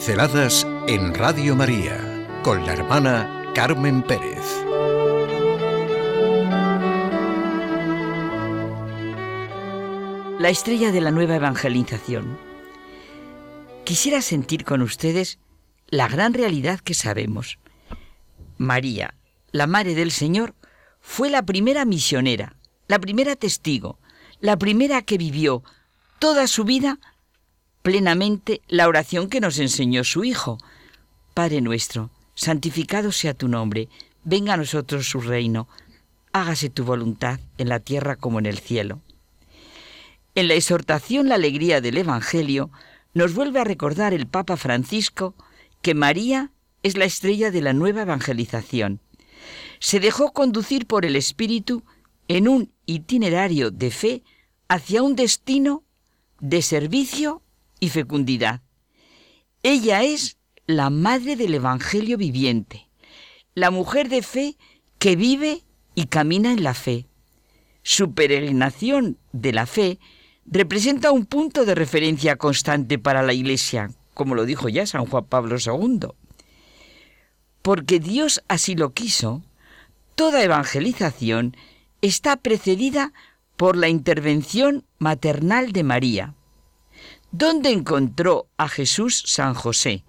Pinceladas en Radio María con la hermana Carmen Pérez. La estrella de la nueva evangelización. Quisiera sentir con ustedes la gran realidad que sabemos. María, la madre del Señor, fue la primera misionera, la primera testigo, la primera que vivió toda su vida plenamente la oración que nos enseñó su Hijo. Padre nuestro, santificado sea tu nombre, venga a nosotros su reino, hágase tu voluntad en la tierra como en el cielo. En la exhortación La alegría del Evangelio nos vuelve a recordar el Papa Francisco que María es la estrella de la nueva evangelización. Se dejó conducir por el Espíritu en un itinerario de fe hacia un destino de servicio y fecundidad. Ella es la madre del Evangelio viviente, la mujer de fe que vive y camina en la fe. Su peregrinación de la fe representa un punto de referencia constante para la Iglesia, como lo dijo ya San Juan Pablo II. Porque Dios así lo quiso, toda evangelización está precedida por la intervención maternal de María. ¿Dónde encontró a Jesús San José?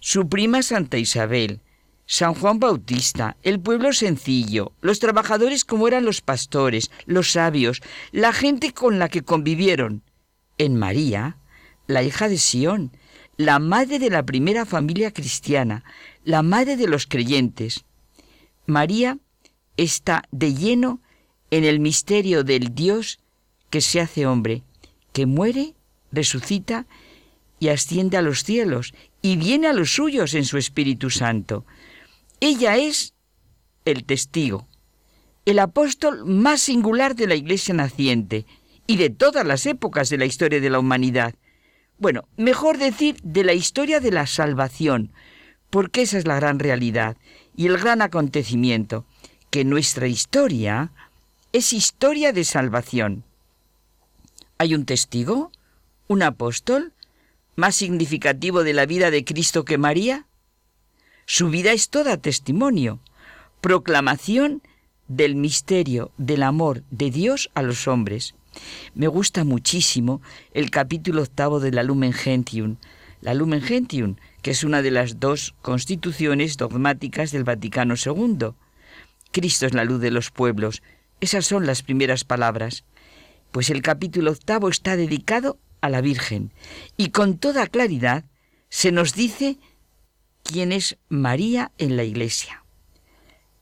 Su prima Santa Isabel, San Juan Bautista, el pueblo sencillo, los trabajadores como eran los pastores, los sabios, la gente con la que convivieron. En María, la hija de Sión, la madre de la primera familia cristiana, la madre de los creyentes. María está de lleno en el misterio del Dios que se hace hombre, que muere resucita y asciende a los cielos y viene a los suyos en su Espíritu Santo. Ella es el testigo, el apóstol más singular de la Iglesia naciente y de todas las épocas de la historia de la humanidad. Bueno, mejor decir de la historia de la salvación, porque esa es la gran realidad y el gran acontecimiento, que nuestra historia es historia de salvación. ¿Hay un testigo? Un apóstol más significativo de la vida de Cristo que María? Su vida es toda testimonio, proclamación del misterio del amor de Dios a los hombres. Me gusta muchísimo el capítulo octavo de la Lumen Gentium, la Lumen Gentium, que es una de las dos constituciones dogmáticas del Vaticano II. Cristo es la luz de los pueblos. Esas son las primeras palabras. Pues el capítulo octavo está dedicado a la Virgen y con toda claridad se nos dice quién es María en la Iglesia.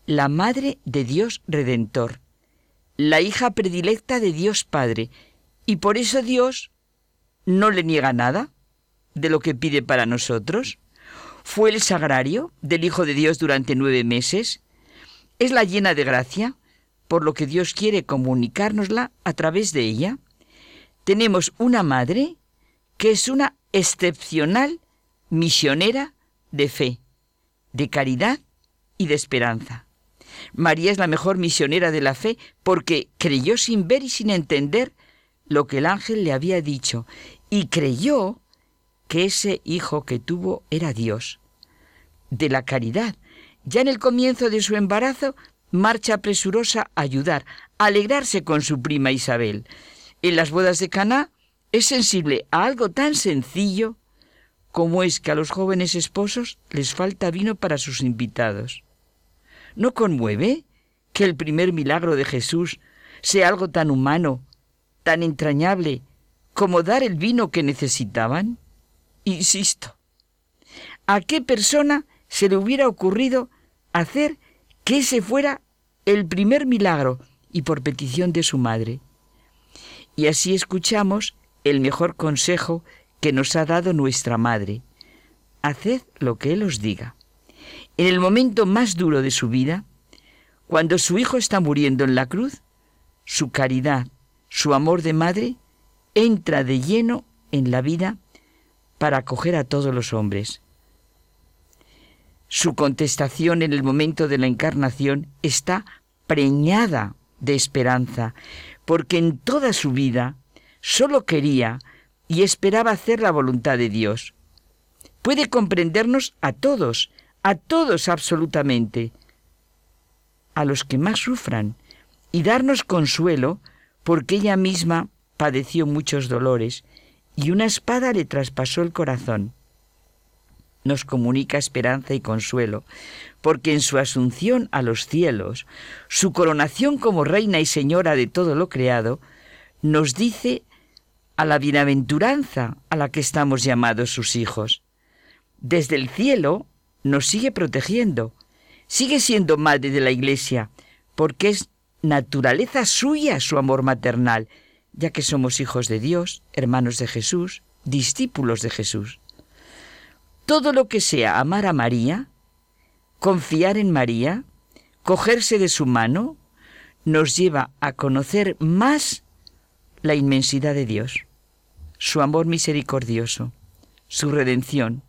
La Madre de Dios Redentor, la hija predilecta de Dios Padre, y por eso Dios no le niega nada de lo que pide para nosotros. Fue el sagrario del Hijo de Dios durante nueve meses. Es la llena de gracia, por lo que Dios quiere comunicárnosla a través de ella tenemos una madre que es una excepcional misionera de fe, de caridad y de esperanza. María es la mejor misionera de la fe porque creyó sin ver y sin entender lo que el ángel le había dicho y creyó que ese hijo que tuvo era Dios. De la caridad, ya en el comienzo de su embarazo, marcha presurosa a ayudar, a alegrarse con su prima Isabel en las bodas de Caná es sensible a algo tan sencillo como es que a los jóvenes esposos les falta vino para sus invitados. ¿No conmueve que el primer milagro de Jesús sea algo tan humano, tan entrañable, como dar el vino que necesitaban? Insisto, ¿a qué persona se le hubiera ocurrido hacer que ese fuera el primer milagro y por petición de su madre? Y así escuchamos el mejor consejo que nos ha dado nuestra Madre. Haced lo que Él os diga. En el momento más duro de su vida, cuando su hijo está muriendo en la cruz, su caridad, su amor de madre, entra de lleno en la vida para acoger a todos los hombres. Su contestación en el momento de la encarnación está preñada de esperanza, porque en toda su vida solo quería y esperaba hacer la voluntad de Dios. puede comprendernos a todos, a todos absolutamente, a los que más sufran, y darnos consuelo porque ella misma padeció muchos dolores y una espada le traspasó el corazón. Nos comunica esperanza y consuelo, porque en su asunción a los cielos, su coronación como reina y señora de todo lo creado, nos dice a la bienaventuranza a la que estamos llamados sus hijos. Desde el cielo nos sigue protegiendo, sigue siendo madre de la Iglesia, porque es naturaleza suya su amor maternal, ya que somos hijos de Dios, hermanos de Jesús, discípulos de Jesús. Todo lo que sea amar a María, confiar en María, cogerse de su mano, nos lleva a conocer más la inmensidad de Dios, su amor misericordioso, su redención.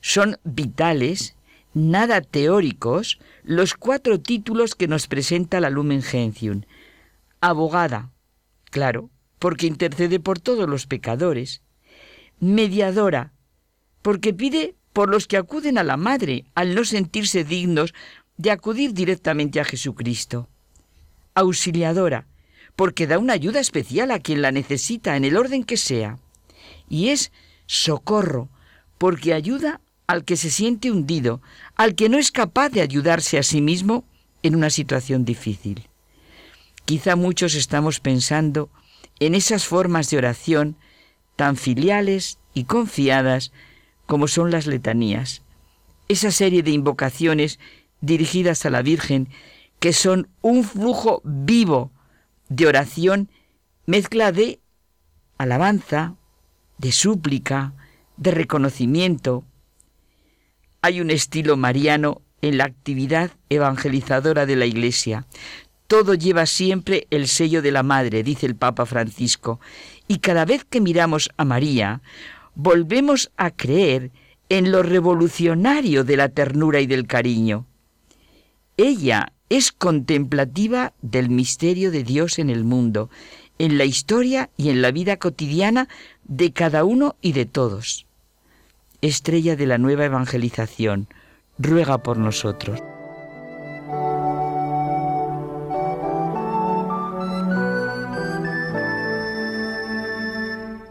Son vitales, nada teóricos, los cuatro títulos que nos presenta la Lumen Gentium. Abogada, claro, porque intercede por todos los pecadores. Mediadora, porque pide por los que acuden a la Madre al no sentirse dignos de acudir directamente a Jesucristo. Auxiliadora, porque da una ayuda especial a quien la necesita en el orden que sea. Y es socorro, porque ayuda al que se siente hundido, al que no es capaz de ayudarse a sí mismo en una situación difícil. Quizá muchos estamos pensando en esas formas de oración tan filiales y confiadas como son las letanías, esa serie de invocaciones dirigidas a la Virgen que son un flujo vivo de oración, mezcla de alabanza, de súplica, de reconocimiento. Hay un estilo mariano en la actividad evangelizadora de la Iglesia. Todo lleva siempre el sello de la Madre, dice el Papa Francisco, y cada vez que miramos a María, volvemos a creer en lo revolucionario de la ternura y del cariño. Ella es contemplativa del misterio de Dios en el mundo, en la historia y en la vida cotidiana de cada uno y de todos. Estrella de la nueva evangelización, ruega por nosotros.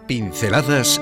Pinceladas